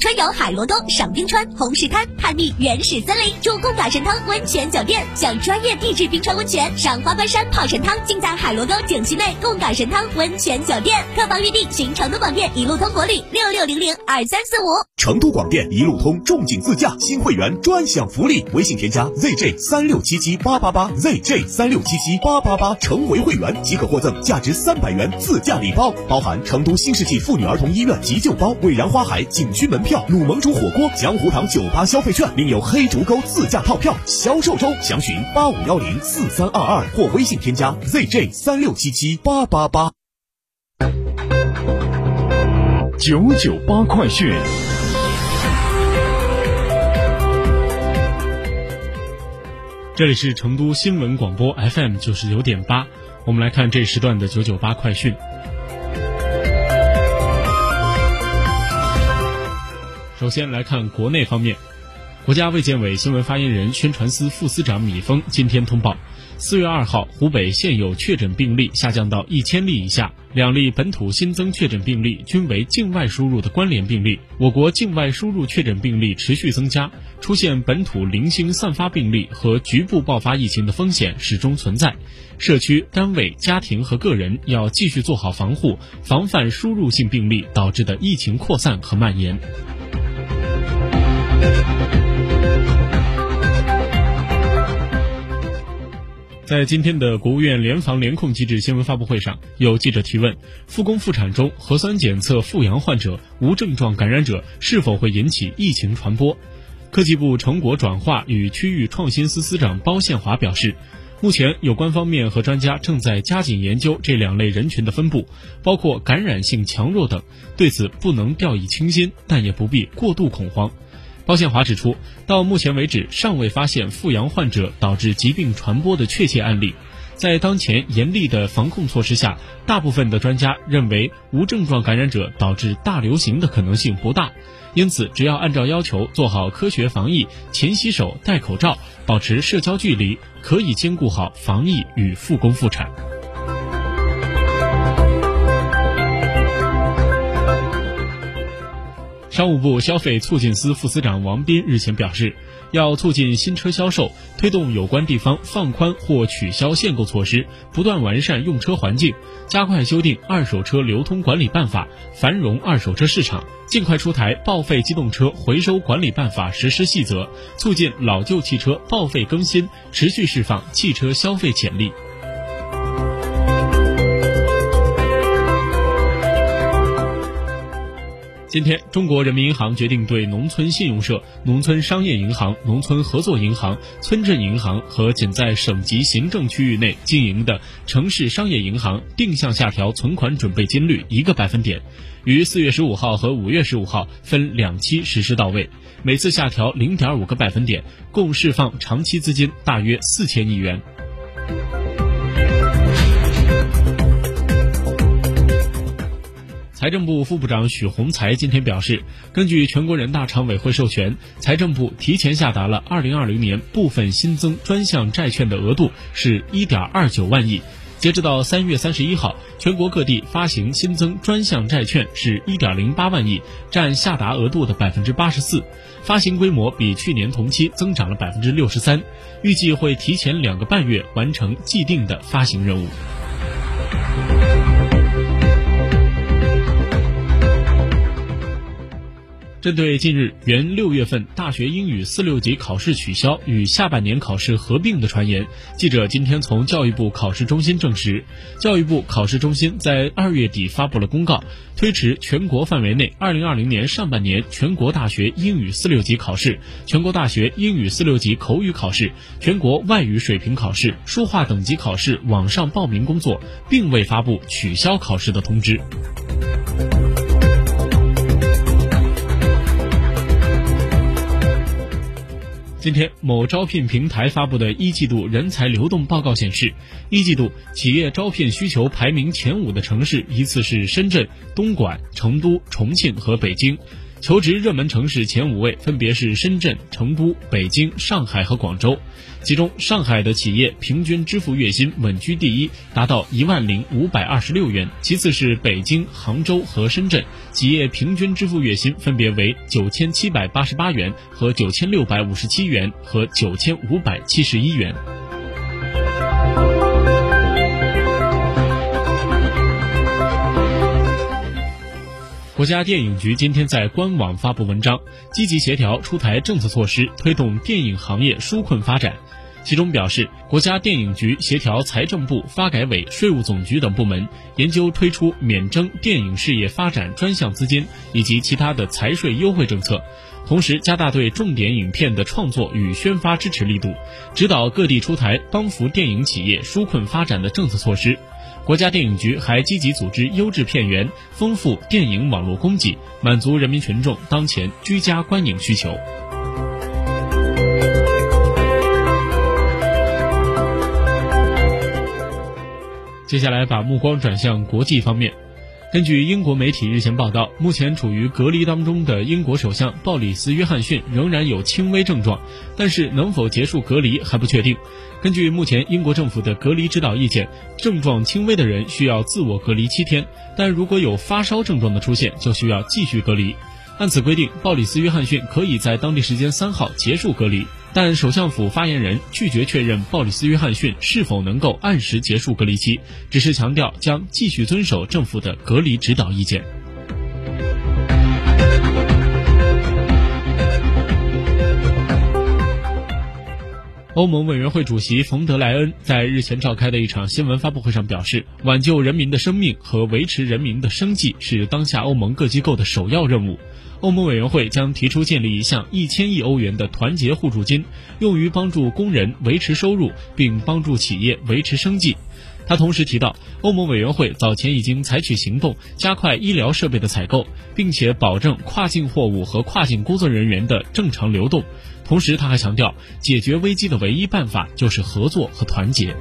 春游海螺沟、赏冰川、红石滩，探秘原始森林，住贡嘎神汤温泉酒店，享专业地质冰川温泉，赏花冠山泡神汤，尽在海螺沟景区内贡嘎神汤温泉酒店。客房预订，寻成都广电一路通国旅六六零零二三四五。成都广电一路通重景自驾新会员专享福利，微信添加 zj 三六七七八八八 zj 三六七七八八八，成为会员即可获赠价值三百元自驾礼包，包含成都新世纪妇女儿童医院急救包、蔚然花海景区门票、鲁盟煮火锅、江湖堂酒吧消费券，另有黑竹沟自驾套票销售中，详询八五幺零四三二二或微信添加 zj 三六七七八八八。九九八快讯。这里是成都新闻广播 FM 九十九点八，我们来看这时段的九九八快讯。首先来看国内方面，国家卫健委新闻发言人、宣传司副司长米峰今天通报，四月二号，湖北现有确诊病例下降到一千例以下，两例本土新增确诊病例均为境外输入的关联病例。我国境外输入确诊病例持续增加，出现本土零星散发病例和局部爆发疫情的风险始终存在。社区、单位、家庭和个人要继续做好防护，防范输入性病例导致的疫情扩散和蔓延。在今天的国务院联防联控机制新闻发布会上，有记者提问：复工复产中核酸检测复阳患者、无症状感染者是否会引起疫情传播？科技部成果转化与区域创新司司长包宪华表示，目前有关方面和专家正在加紧研究这两类人群的分布，包括感染性强弱等。对此不能掉以轻心，但也不必过度恐慌。包建华指出，到目前为止尚未发现复阳患者导致疾病传播的确切案例。在当前严厉的防控措施下，大部分的专家认为无症状感染者导致大流行的可能性不大。因此，只要按照要求做好科学防疫，勤洗手、戴口罩，保持社交距离，可以兼顾好防疫与复工复产。商务部消费促进司副司长王斌日前表示，要促进新车销售，推动有关地方放宽或取消限购措施，不断完善用车环境，加快修订《二手车流通管理办法》，繁荣二手车市场，尽快出台《报废机动车回收管理办法实施细则》，促进老旧汽车报废更新，持续释放汽车消费潜力。今天，中国人民银行决定对农村信用社、农村商业银行、农村合作银行、村镇银行和仅在省级行政区域内经营的城市商业银行定向下调存款准备金率一个百分点，于四月十五号和五月十五号分两期实施到位，每次下调零点五个百分点，共释放长期资金大约四千亿元。财政部副部长许宏才今天表示，根据全国人大常委会授权，财政部提前下达了2020年部分新增专项债券的额度是1.29万亿。截止到3月31号，全国各地发行新增专项债券是1.08万亿，占下达额度的84%，发行规模比去年同期增长了63%，预计会提前两个半月完成既定的发行任务。针对近日原六月份大学英语四六级考试取消与下半年考试合并的传言，记者今天从教育部考试中心证实，教育部考试中心在二月底发布了公告，推迟全国范围内二零二零年上半年全国大学英语四六级考试、全国大学英语四六级口语考试、全国外语水平考试、书画等级考试网上报名工作，并未发布取消考试的通知。今天，某招聘平台发布的一季度人才流动报告显示，一季度企业招聘需求排名前五的城市依次是深圳、东莞、成都、重庆和北京。求职热门城市前五位分别是深圳、成都、北京、上海和广州，其中上海的企业平均支付月薪稳居第一，达到一万零五百二十六元；其次是北京、杭州和深圳，企业平均支付月薪分别为九千七百八十八元和九千六百五十七元和九千五百七十一元。国家电影局今天在官网发布文章，积极协调出台政策措施，推动电影行业纾困发展。其中表示，国家电影局协调财政部、发改委、税务总局等部门，研究推出免征电影事业发展专项资金以及其他的财税优惠政策，同时加大对重点影片的创作与宣发支持力度，指导各地出台帮扶电影企业纾困发展的政策措施。国家电影局还积极组织优质片源，丰富电影网络供给，满足人民群众当前居家观影需求。接下来把目光转向国际方面。根据英国媒体日前报道，目前处于隔离当中的英国首相鲍里斯·约翰逊仍然有轻微症状，但是能否结束隔离还不确定。根据目前英国政府的隔离指导意见，症状轻微的人需要自我隔离七天，但如果有发烧症状的出现，就需要继续隔离。按此规定，鲍里斯·约翰逊可以在当地时间三号结束隔离。但首相府发言人拒绝确认鲍里斯·约翰逊是否能够按时结束隔离期，只是强调将继续遵守政府的隔离指导意见。欧盟委员会主席冯德莱恩在日前召开的一场新闻发布会上表示，挽救人民的生命和维持人民的生计是当下欧盟各机构的首要任务。欧盟委员会将提出建立一项一千亿欧元的团结互助金，用于帮助工人维持收入，并帮助企业维持生计。他同时提到，欧盟委员会早前已经采取行动，加快医疗设备的采购，并且保证跨境货物和跨境工作人员的正常流动。同时，他还强调，解决危机的唯一办法就是合作和团结。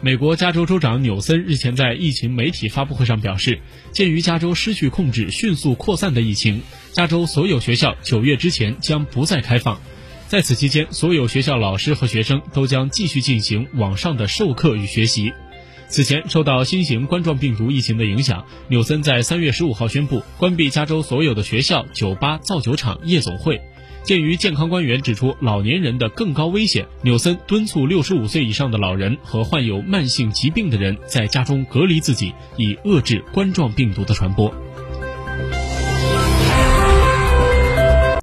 美国加州州长纽森日前在疫情媒体发布会上表示，鉴于加州失去控制、迅速扩散的疫情，加州所有学校九月之前将不再开放。在此期间，所有学校老师和学生都将继续进行网上的授课与学习。此前，受到新型冠状病毒疫情的影响，纽森在三月十五号宣布关闭加州所有的学校、酒吧、造酒厂、夜总会。鉴于健康官员指出老年人的更高危险，纽森敦促六十五岁以上的老人和患有慢性疾病的人在家中隔离自己，以遏制冠状病毒的传播。